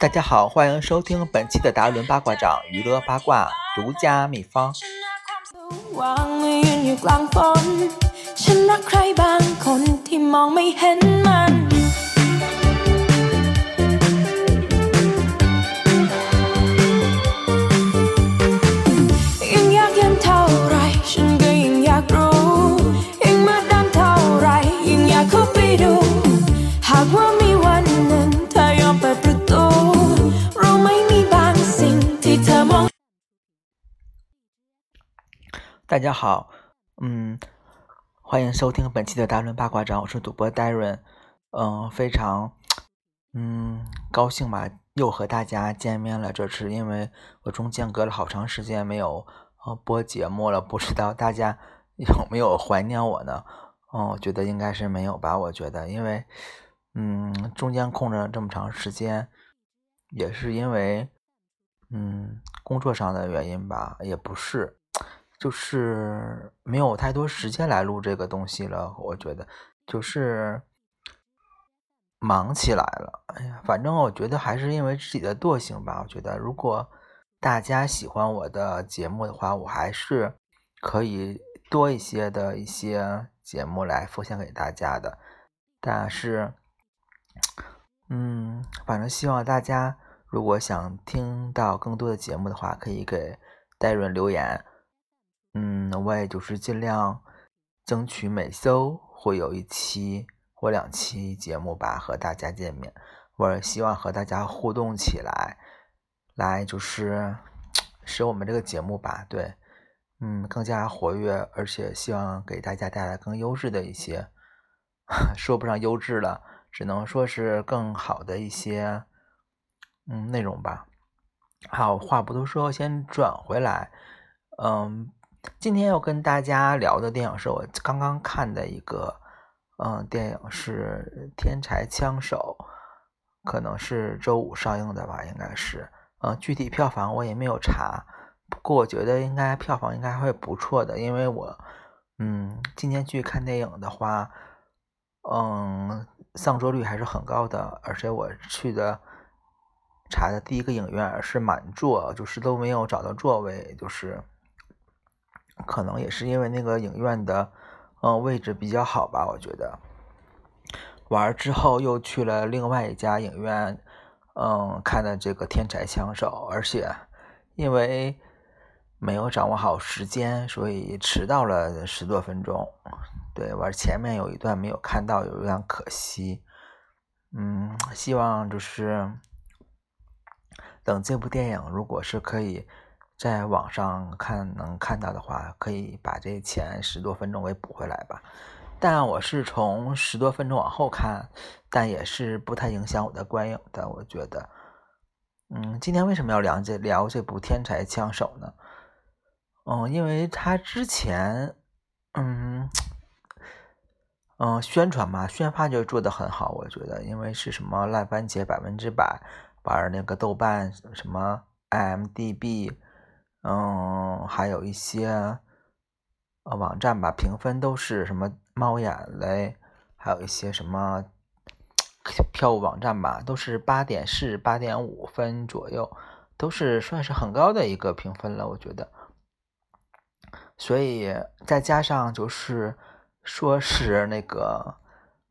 大家好，欢迎收听本期的达伦八卦掌娱乐八卦独家秘方。วางมือยืนอยู่กลางฝน ฉันรักใครบางคนที่มองไม่เห็นมัน 大家好，嗯，欢迎收听本期的达伦八卦掌，我是主播 Darren，嗯，非常嗯高兴吧，又和大家见面了。这是因为我中间隔了好长时间没有播节目了，不知道大家 有没有怀念我呢？嗯，我觉得应该是没有吧。我觉得，因为嗯中间空着这么长时间，也是因为嗯工作上的原因吧，也不是。就是没有太多时间来录这个东西了，我觉得就是忙起来了。哎呀，反正我觉得还是因为自己的惰性吧。我觉得如果大家喜欢我的节目的话，我还是可以多一些的一些节目来分享给大家的。但是，嗯，反正希望大家如果想听到更多的节目的话，可以给戴润留言。嗯，我也就是尽量争取每周会有一期或两期节目吧，和大家见面。我希望和大家互动起来，来就是使我们这个节目吧，对，嗯，更加活跃，而且希望给大家带来更优质的一些，说不上优质了，只能说是更好的一些，嗯，内容吧。好，话不多说，先转回来，嗯。今天要跟大家聊的电影是我刚刚看的一个，嗯，电影是《天才枪手》，可能是周五上映的吧，应该是，嗯，具体票房我也没有查，不过我觉得应该票房应该会不错的，因为我，嗯，今天去看电影的话，嗯，上座率还是很高的，而且我去的查的第一个影院是满座，就是都没有找到座位，就是。可能也是因为那个影院的，嗯，位置比较好吧，我觉得。玩之后又去了另外一家影院，嗯，看的这个《天才枪手》，而且因为没有掌握好时间，所以迟到了十多分钟。对，玩前面有一段没有看到，有一点可惜。嗯，希望就是等这部电影，如果是可以。在网上看能看到的话，可以把这前十多分钟给补回来吧。但我是从十多分钟往后看，但也是不太影响我的观影的。我觉得，嗯，今天为什么要聊这聊这部《天才枪手》呢？嗯，因为他之前，嗯嗯，宣传嘛，宣发就做的很好。我觉得，因为是什么烂番茄百分之百，玩那个豆瓣什么 IMDB。嗯，还有一些呃网站吧，评分都是什么猫眼嘞，还有一些什么票务网站吧，都是八点四、八点五分左右，都是算是很高的一个评分了，我觉得。所以再加上就是说是那个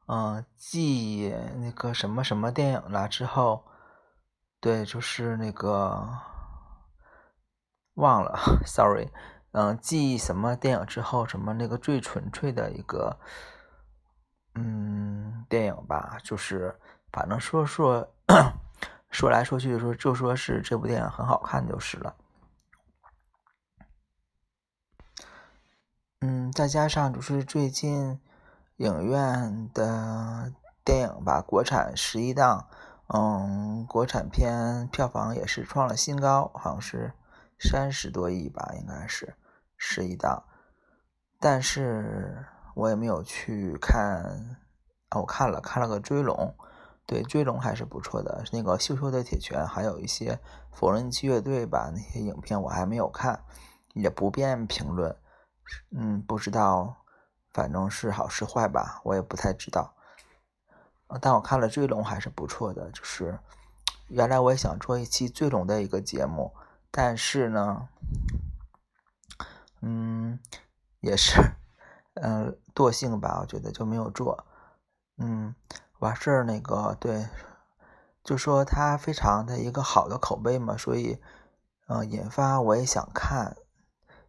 嗯，继那个什么什么电影了之后，对，就是那个。忘了，sorry，嗯，记什么电影之后，什么那个最纯粹的一个，嗯，电影吧，就是反正说说 说来说去说就说是这部电影很好看就是了，嗯，再加上就是最近影院的电影吧，国产十一档，嗯，国产片票房也是创了新高，好像是。三十多亿吧，应该是十一档，但是我也没有去看啊。我看了看了个《追龙》，对《追龙》还是不错的。那个《羞羞的铁拳》，还有一些缝纫机乐队吧，那些影片我还没有看，也不便评论。嗯，不知道，反正是好是坏吧，我也不太知道。但我看了《追龙》还是不错的，就是原来我也想做一期追龙的一个节目，但是呢，嗯，也是，嗯，惰性吧，我觉得就没有做。嗯，完事儿那个对，就说他非常的一个好的口碑嘛，所以，嗯，引发我也想看。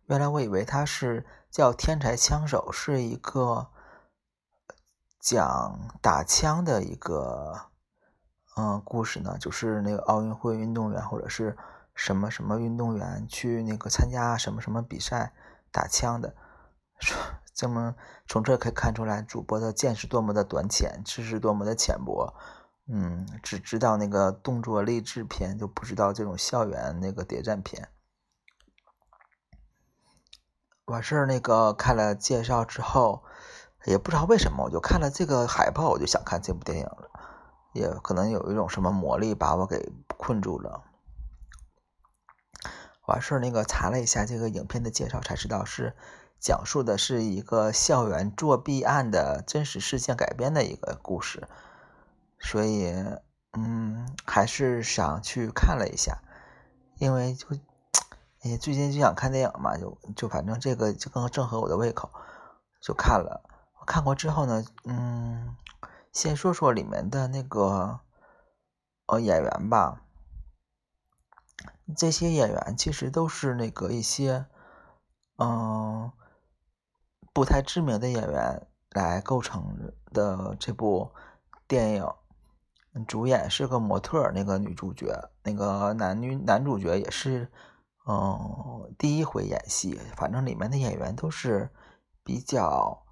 原来我以为他是叫《天才枪手》，是一个讲打枪的一个嗯故事呢，就是那个奥运会运动员或者是什么什么运动员去那个参加什么什么比赛打枪的。说这么从这可以看出来，主播的见识多么的短浅，知识多么的浅薄。嗯，只知道那个动作励志片，就不知道这种校园那个谍战片。完事儿那个看了介绍之后，也不知道为什么，我就看了这个海报，我就想看这部电影了。也可能有一种什么魔力把我给困住了。完事儿那个查了一下这个影片的介绍，才知道是讲述的是一个校园作弊案的真实事件改编的一个故事，所以嗯，还是想去看了一下，因为就。哎，最近就想看电影嘛，就就反正这个就更正合我的胃口，就看了。看过之后呢，嗯，先说说里面的那个呃演员吧。这些演员其实都是那个一些嗯不太知名的演员来构成的这部电影。主演是个模特，那个女主角，那个男女男主角也是。嗯，第一回演戏，反正里面的演员都是比较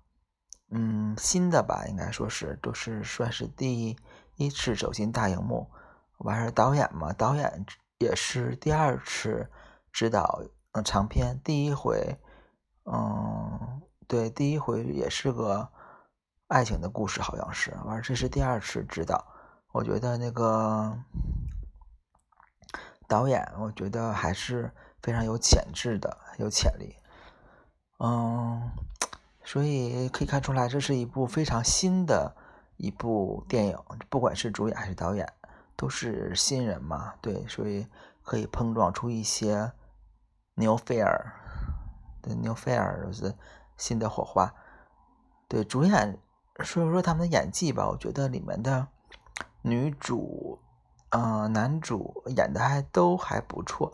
嗯新的吧，应该说是都是算是第一次走进大荧幕。完事导演嘛，导演也是第二次指导嗯长片，第一回嗯对，第一回也是个爱情的故事，好像是。完这是第二次指导，我觉得那个。导演，我觉得还是非常有潜质的，有潜力。嗯，所以可以看出来，这是一部非常新的一部电影，不管是主演还是导演，都是新人嘛。对，所以可以碰撞出一些牛菲尔的牛菲尔就是新的火花。对，主演说说他们的演技吧，我觉得里面的女主。嗯，男主演的还都还不错，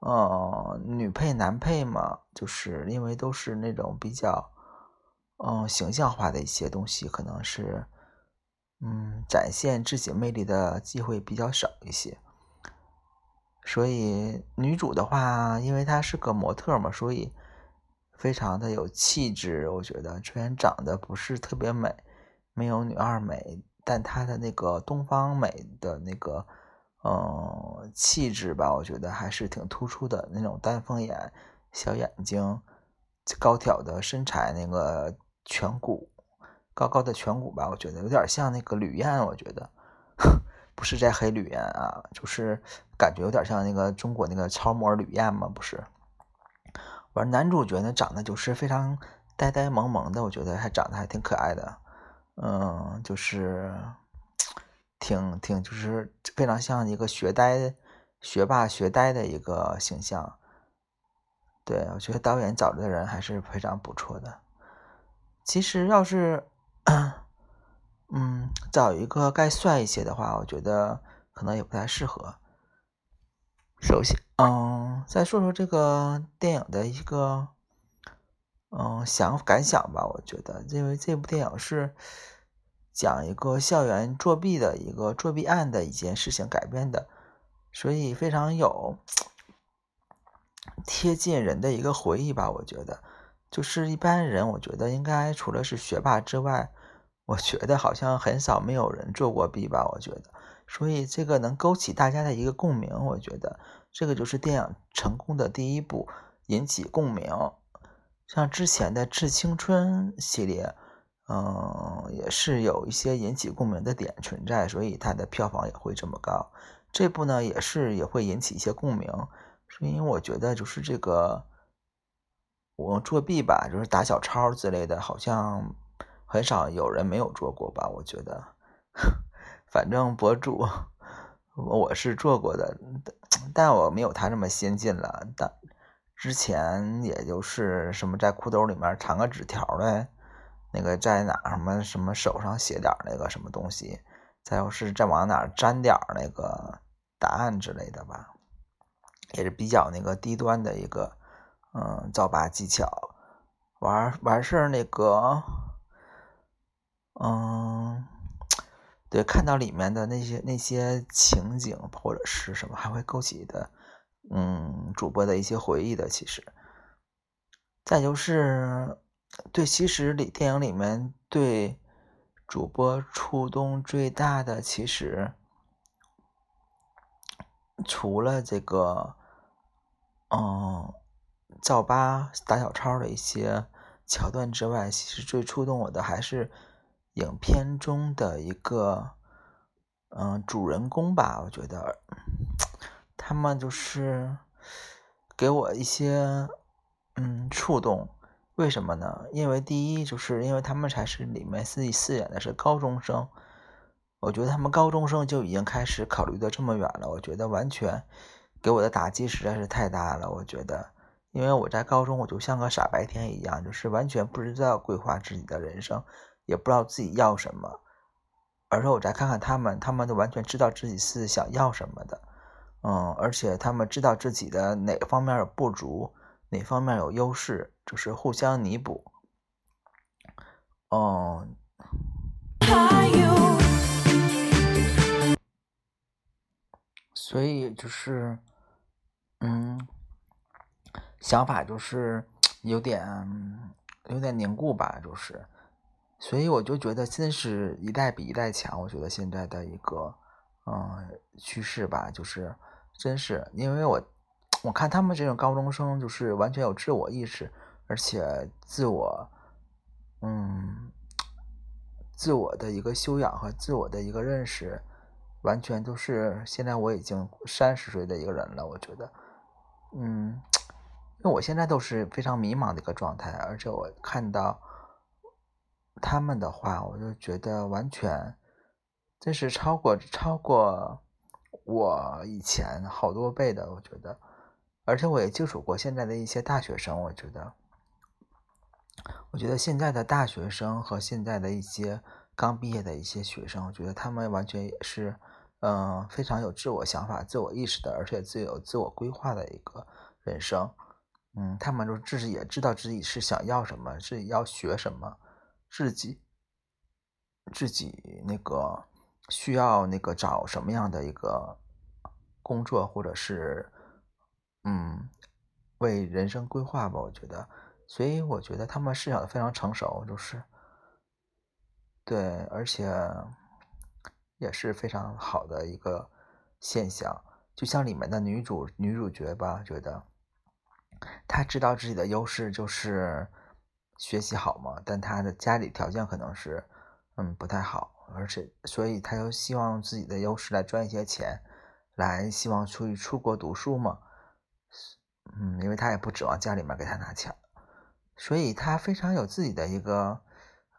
嗯，女配男配嘛，就是因为都是那种比较，嗯，形象化的一些东西，可能是，嗯，展现自己魅力的机会比较少一些。所以女主的话，因为她是个模特嘛，所以非常的有气质。我觉得虽然长得不是特别美，没有女二美。但她的那个东方美的那个，嗯，气质吧，我觉得还是挺突出的。那种丹凤眼、小眼睛、高挑的身材，那个颧骨，高高的颧骨吧，我觉得有点像那个吕燕。我觉得 不是在黑吕燕啊，就是感觉有点像那个中国那个超模吕燕嘛，不是。完，男主角呢，长得就是非常呆呆萌萌的，我觉得还长得还挺可爱的。嗯，就是挺挺，就是非常像一个学呆、学霸、学呆的一个形象。对我觉得导演找的人还是非常不错的。其实要是 嗯找一个该帅一些的话，我觉得可能也不太适合。首先，嗯，再说说这个电影的一个。嗯，想感想吧，我觉得，因为这部电影是讲一个校园作弊的一个作弊案的一件事情改编的，所以非常有贴近人的一个回忆吧。我觉得，就是一般人，我觉得应该除了是学霸之外，我觉得好像很少没有人做过弊吧。我觉得，所以这个能勾起大家的一个共鸣，我觉得这个就是电影成功的第一步，引起共鸣。像之前的《致青春》系列，嗯，也是有一些引起共鸣的点存在，所以它的票房也会这么高。这部呢，也是也会引起一些共鸣，所以我觉得就是这个我作弊吧，就是打小抄之类的，好像很少有人没有做过吧？我觉得，反正博主我是做过的，但我没有他这么先进了。但之前也就是什么在裤兜里面藏个纸条嘞，那个在哪什么什么手上写点那个什么东西，再要是再往哪粘点那个答案之类的吧，也是比较那个低端的一个嗯造吧技巧。完完事儿那个，嗯，对，看到里面的那些那些情景或者是什么，还会勾起的。嗯，主播的一些回忆的，其实，再就是对，其实里电影里面对主播触动最大的，其实除了这个，嗯，赵八打小抄的一些桥段之外，其实最触动我的还是影片中的一个，嗯，主人公吧，我觉得。他们就是给我一些嗯触动，为什么呢？因为第一，就是因为他们才是里面自己饰演的是高中生，我觉得他们高中生就已经开始考虑的这么远了，我觉得完全给我的打击实在是太大了。我觉得，因为我在高中我就像个傻白甜一样，就是完全不知道规划自己的人生，也不知道自己要什么，而且我再看看他们，他们都完全知道自己是想要什么的。嗯，而且他们知道自己的哪方面有不足，哪方面有优势，就是互相弥补。嗯，所以就是，嗯，想法就是有点有点凝固吧，就是，所以我就觉得真是一代比一代强。我觉得现在的一个嗯趋势吧，就是。真是，因为我我看他们这种高中生，就是完全有自我意识，而且自我，嗯，自我的一个修养和自我的一个认识，完全都是现在我已经三十岁的一个人了。我觉得，嗯，因为我现在都是非常迷茫的一个状态，而且我看到他们的话，我就觉得完全这是超过超过。我以前好多倍的，我觉得，而且我也接触过现在的一些大学生，我觉得，我觉得现在的大学生和现在的一些刚毕业的一些学生，我觉得他们完全也是，嗯，非常有自我想法、自我意识的，而且自有自我规划的一个人生，嗯，他们就自己也知道自己是想要什么，自己要学什么，自己自己那个。需要那个找什么样的一个工作，或者是嗯为人生规划吧？我觉得，所以我觉得他们思想的非常成熟，就是对，而且也是非常好的一个现象。就像里面的女主女主角吧，觉得她知道自己的优势就是学习好嘛，但他的家里条件可能是嗯不太好。而且，所以他又希望自己的优势来赚一些钱，来希望出去出国读书嘛。嗯，因为他也不指望家里面给他拿钱，所以他非常有自己的一个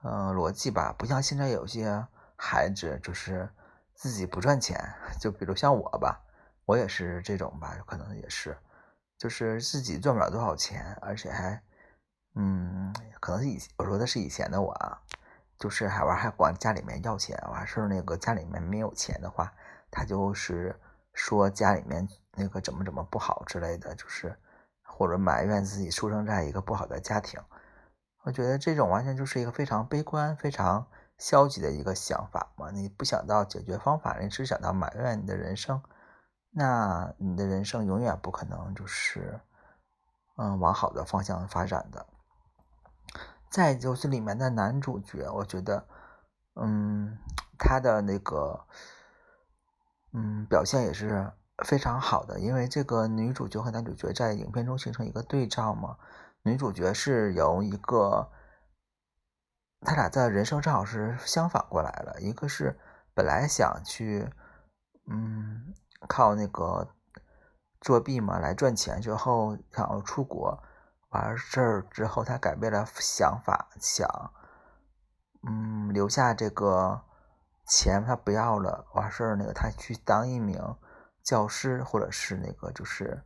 嗯逻辑吧。不像现在有些孩子，就是自己不赚钱，就比如像我吧，我也是这种吧，可能也是，就是自己赚不了多少钱，而且还嗯，可能是以我说的是以前的我啊。就是还玩还管家里面要钱，完事儿那个家里面没有钱的话，他就是说家里面那个怎么怎么不好之类的，就是或者埋怨自己出生在一个不好的家庭。我觉得这种完全就是一个非常悲观、非常消极的一个想法嘛。你不想到解决方法，你只想到埋怨你的人生，那你的人生永远不可能就是嗯往好的方向发展的。再就是里面的男主角，我觉得，嗯，他的那个，嗯，表现也是非常好的。因为这个女主角和男主角在影片中形成一个对照嘛。女主角是由一个，他俩的人生正好是相反过来了。一个是本来想去，嗯，靠那个作弊嘛来赚钱，之后想要出国。完事儿之后，他改变了想法，想，嗯，留下这个钱他不要了，完事儿那个他去当一名教师或者是那个就是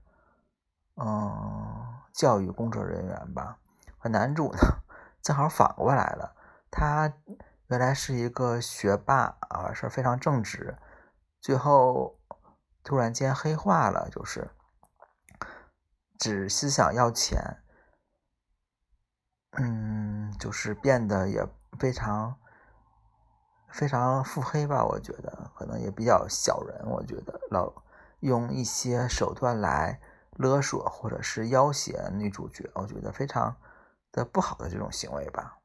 嗯教育工作人员吧。和男主呢，正好反过来了，他原来是一个学霸啊，是非常正直，最后突然间黑化了，就是只思想要钱，嗯，就是变得也非常非常腹黑吧，我觉得可能也比较小人，我觉得老用一些手段来勒索或者是要挟女主角，我觉得非常。的不好的这种行为吧，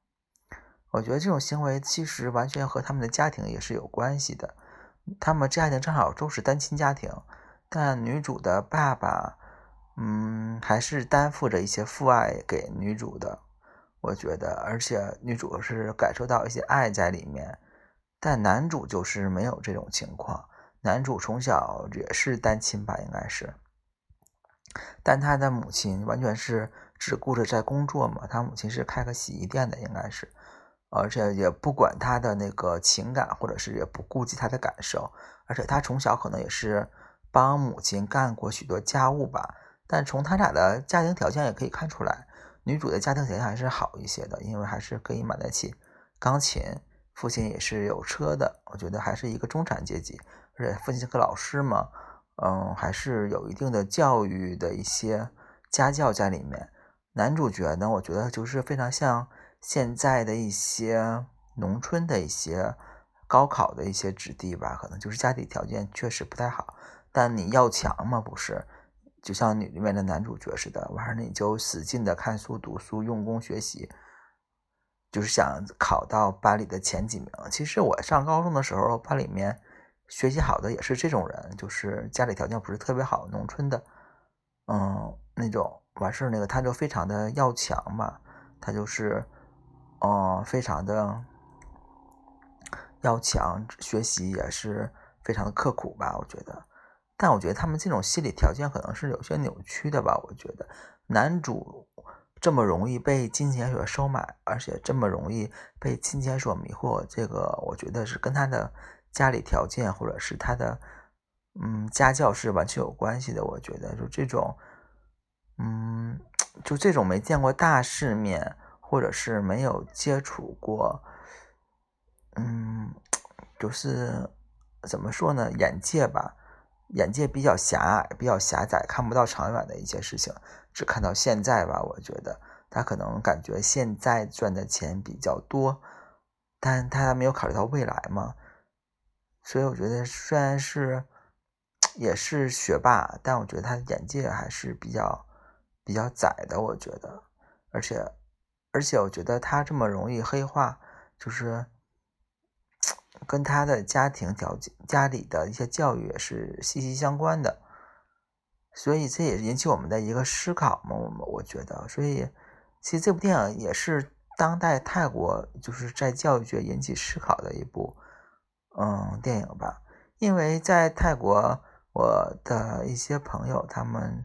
我觉得这种行为其实完全和他们的家庭也是有关系的。他们家庭正好都是单亲家庭，但女主的爸爸，嗯，还是担负着一些父爱给女主的。我觉得，而且女主是感受到一些爱在里面，但男主就是没有这种情况。男主从小也是单亲吧，应该是，但他的母亲完全是。只顾着在工作嘛，他母亲是开个洗衣店的，应该是，而且也不管他的那个情感，或者是也不顾及他的感受，而且他从小可能也是帮母亲干过许多家务吧。但从他俩的家庭条件也可以看出来，女主的家庭条件还是好一些的，因为还是可以买得起钢琴，父亲也是有车的，我觉得还是一个中产阶级，而且父亲是个老师嘛，嗯，还是有一定的教育的一些家教在里面。男主角呢，我觉得就是非常像现在的一些农村的一些高考的一些子弟吧，可能就是家里条件确实不太好，但你要强嘛，不是？就像你里面的男主角似的，完了你就使劲的看书读书，用功学习，就是想考到班里的前几名。其实我上高中的时候，班里面学习好的也是这种人，就是家里条件不是特别好，农村的，嗯，那种。完事儿那个他就非常的要强嘛，他就是，嗯，非常的要强，学习也是非常的刻苦吧，我觉得。但我觉得他们这种心理条件可能是有些扭曲的吧，我觉得。男主这么容易被金钱所收买，而且这么容易被金钱所迷惑，这个我觉得是跟他的家里条件或者是他的嗯家教是完全有关系的，我觉得就这种。嗯，就这种没见过大世面，或者是没有接触过，嗯，就是怎么说呢，眼界吧，眼界比较狭隘，比较狭窄，看不到长远的一些事情，只看到现在吧。我觉得他可能感觉现在赚的钱比较多，但他还没有考虑到未来嘛。所以我觉得虽然是也是学霸，但我觉得他眼界还是比较。比较窄的，我觉得，而且，而且我觉得他这么容易黑化，就是跟他的家庭条件、家里的一些教育也是息息相关的，所以这也引起我们的一个思考嘛。我们我觉得，所以其实这部电影也是当代泰国就是在教育界引起思考的一部嗯电影吧。因为在泰国，我的一些朋友他们。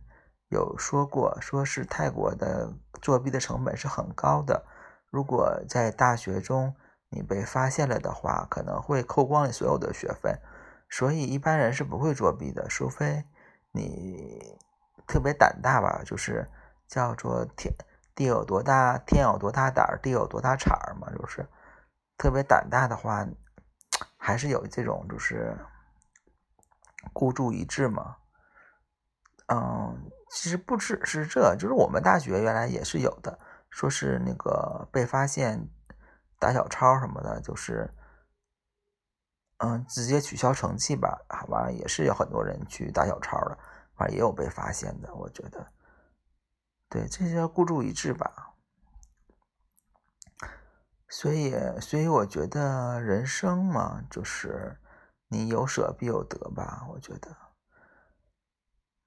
有说过，说是泰国的作弊的成本是很高的。如果在大学中你被发现了的话，可能会扣光你所有的学分。所以一般人是不会作弊的，除非你特别胆大吧，就是叫做天地有多大，天有多大胆，地有多大产儿嘛，就是特别胆大的话，还是有这种就是孤注一掷嘛，嗯。其实不只是这，就是我们大学原来也是有的，说是那个被发现打小抄什么的，就是，嗯，直接取消成绩吧，完了也是有很多人去打小抄的，反正也有被发现的，我觉得，对，这些孤注一掷吧，所以，所以我觉得人生嘛，就是你有舍必有得吧，我觉得，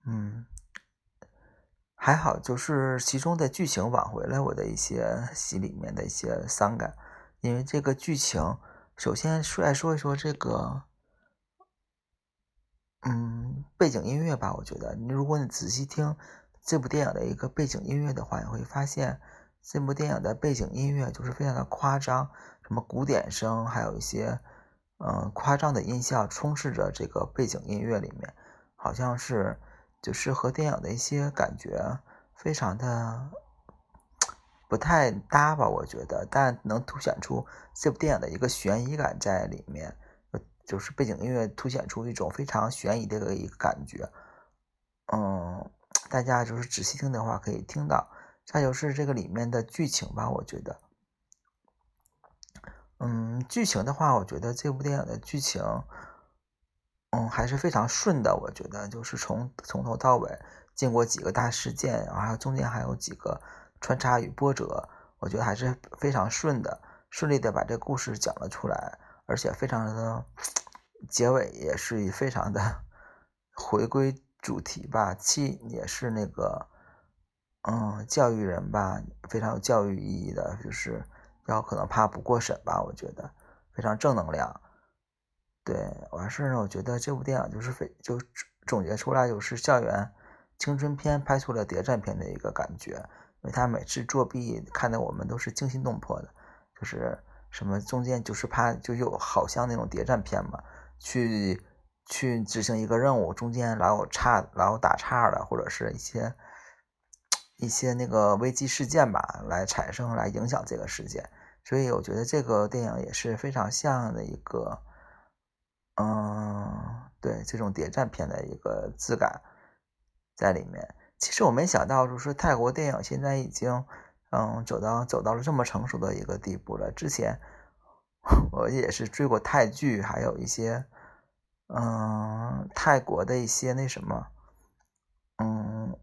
嗯。还好，就是其中的剧情挽回了我的一些心里面的一些伤感，因为这个剧情，首先说来说一说这个，嗯，背景音乐吧。我觉得，你如果你仔细听这部电影的一个背景音乐的话，你会发现这部电影的背景音乐就是非常的夸张，什么鼓点声，还有一些，嗯夸张的音效充斥着这个背景音乐里面，好像是就是和电影的一些感觉非常的不太搭吧，我觉得，但能凸显出这部电影的一个悬疑感在里面，就是背景音乐凸显出一种非常悬疑的一个感觉，嗯，大家就是仔细听的话可以听到。再就是这个里面的剧情吧，我觉得，嗯，剧情的话，我觉得这部电影的剧情，嗯，还是非常顺的。我觉得就是从从头到尾，经过几个大事件，然后中间还有几个穿插与波折，我觉得还是非常顺的，顺利的把这个故事讲了出来，而且非常的结尾也是非常的回归主题吧，其也是那个。嗯，教育人吧，非常有教育意义的，就是要可能怕不过审吧，我觉得非常正能量。对，完事呢，我觉得这部电影就是非就总结出来就是校园青春片拍出了谍战片的一个感觉，因为他每次作弊看的我们都是惊心动魄的，就是什么中间就是怕就有好像那种谍战片嘛，去去执行一个任务，中间老有岔老有打岔的，或者是一些。一些那个危机事件吧，来产生来影响这个事件，所以我觉得这个电影也是非常像的一个，嗯，对这种谍战片的一个质感在里面。其实我没想到，就是泰国电影现在已经，嗯，走到走到了这么成熟的一个地步了。之前 我也是追过泰剧，还有一些，嗯，泰国的一些那什么，嗯。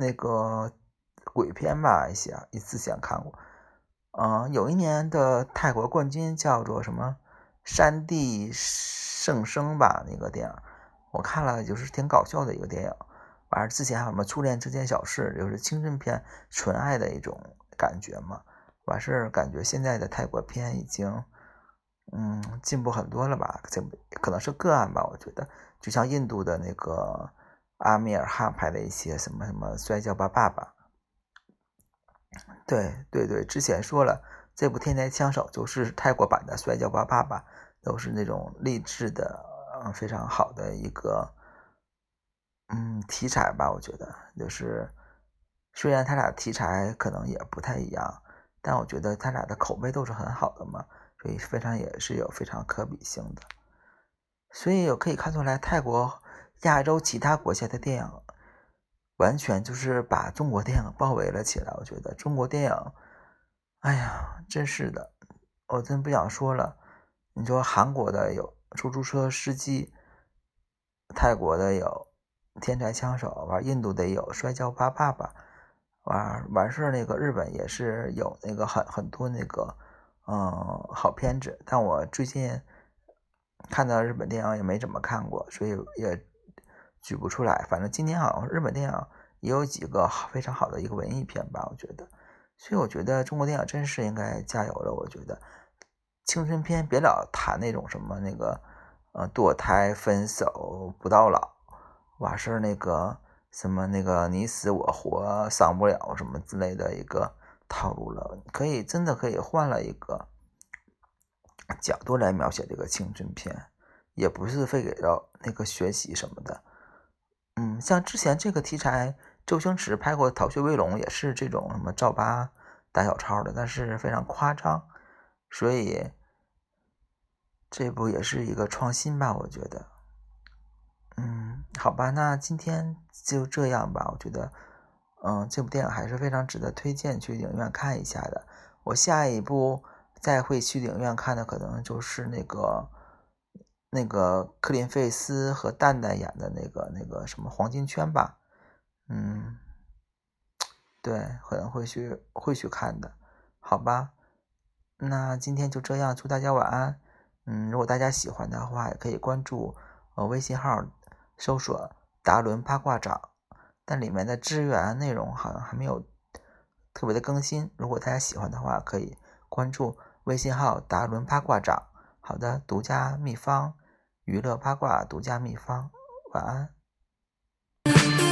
那个鬼片吧，一些一次性看过。嗯，有一年的泰国冠军叫做什么《山地圣生》吧，那个电影我看了，就是挺搞笑的一个电影。完了之前还有什么《初恋这件小事》，就是青春片纯爱的一种感觉嘛。完事儿感觉现在的泰国片已经嗯进步很多了吧？这可能是个案吧，我觉得就像印度的那个。阿米尔汗拍的一些什么什么《摔跤吧，爸爸》，对对对，之前说了，这部《天才枪手》就是泰国版的《摔跤吧，爸爸》，都是那种励志的，嗯，非常好的一个，嗯，题材吧。我觉得，就是虽然他俩题材可能也不太一样，但我觉得他俩的口碑都是很好的嘛，所以非常也是有非常可比性的。所以我可以看出来，泰国。亚洲其他国家的电影，完全就是把中国电影包围了起来。我觉得中国电影，哎呀，真是的，我真不想说了。你说韩国的有出租车司机，泰国的有天才枪手，玩印度得有摔跤吧爸爸，完完事儿那个日本也是有那个很很多那个嗯好片子，但我最近看到日本电影也没怎么看过，所以也。举不出来，反正今年好像日本电影也有几个非常好的一个文艺片吧，我觉得，所以我觉得中国电影真是应该加油了。我觉得青春片别老谈那种什么那个呃堕胎、分手、不到老，完事那个什么那个你死我活、伤不了什么之类的一个套路了，可以真的可以换了一个角度来描写这个青春片，也不是非给到那个学习什么的。嗯，像之前这个题材，周星驰拍过《逃学威龙》，也是这种什么赵八打小抄的，但是非常夸张，所以这部也是一个创新吧，我觉得。嗯，好吧，那今天就这样吧。我觉得，嗯，这部电影还是非常值得推荐去影院看一下的。我下一部再会去影院看的，可能就是那个。那个克林费斯和蛋蛋演的那个那个什么黄金圈吧，嗯，对，可能会去会去看的，好吧，那今天就这样，祝大家晚安。嗯，如果大家喜欢的话，也可以关注呃微信号，搜索达伦八卦掌，但里面的资源内容好像还没有特别的更新。如果大家喜欢的话，可以关注微信号达伦八卦掌。好的，独家秘方，娱乐八卦独家秘方，晚安。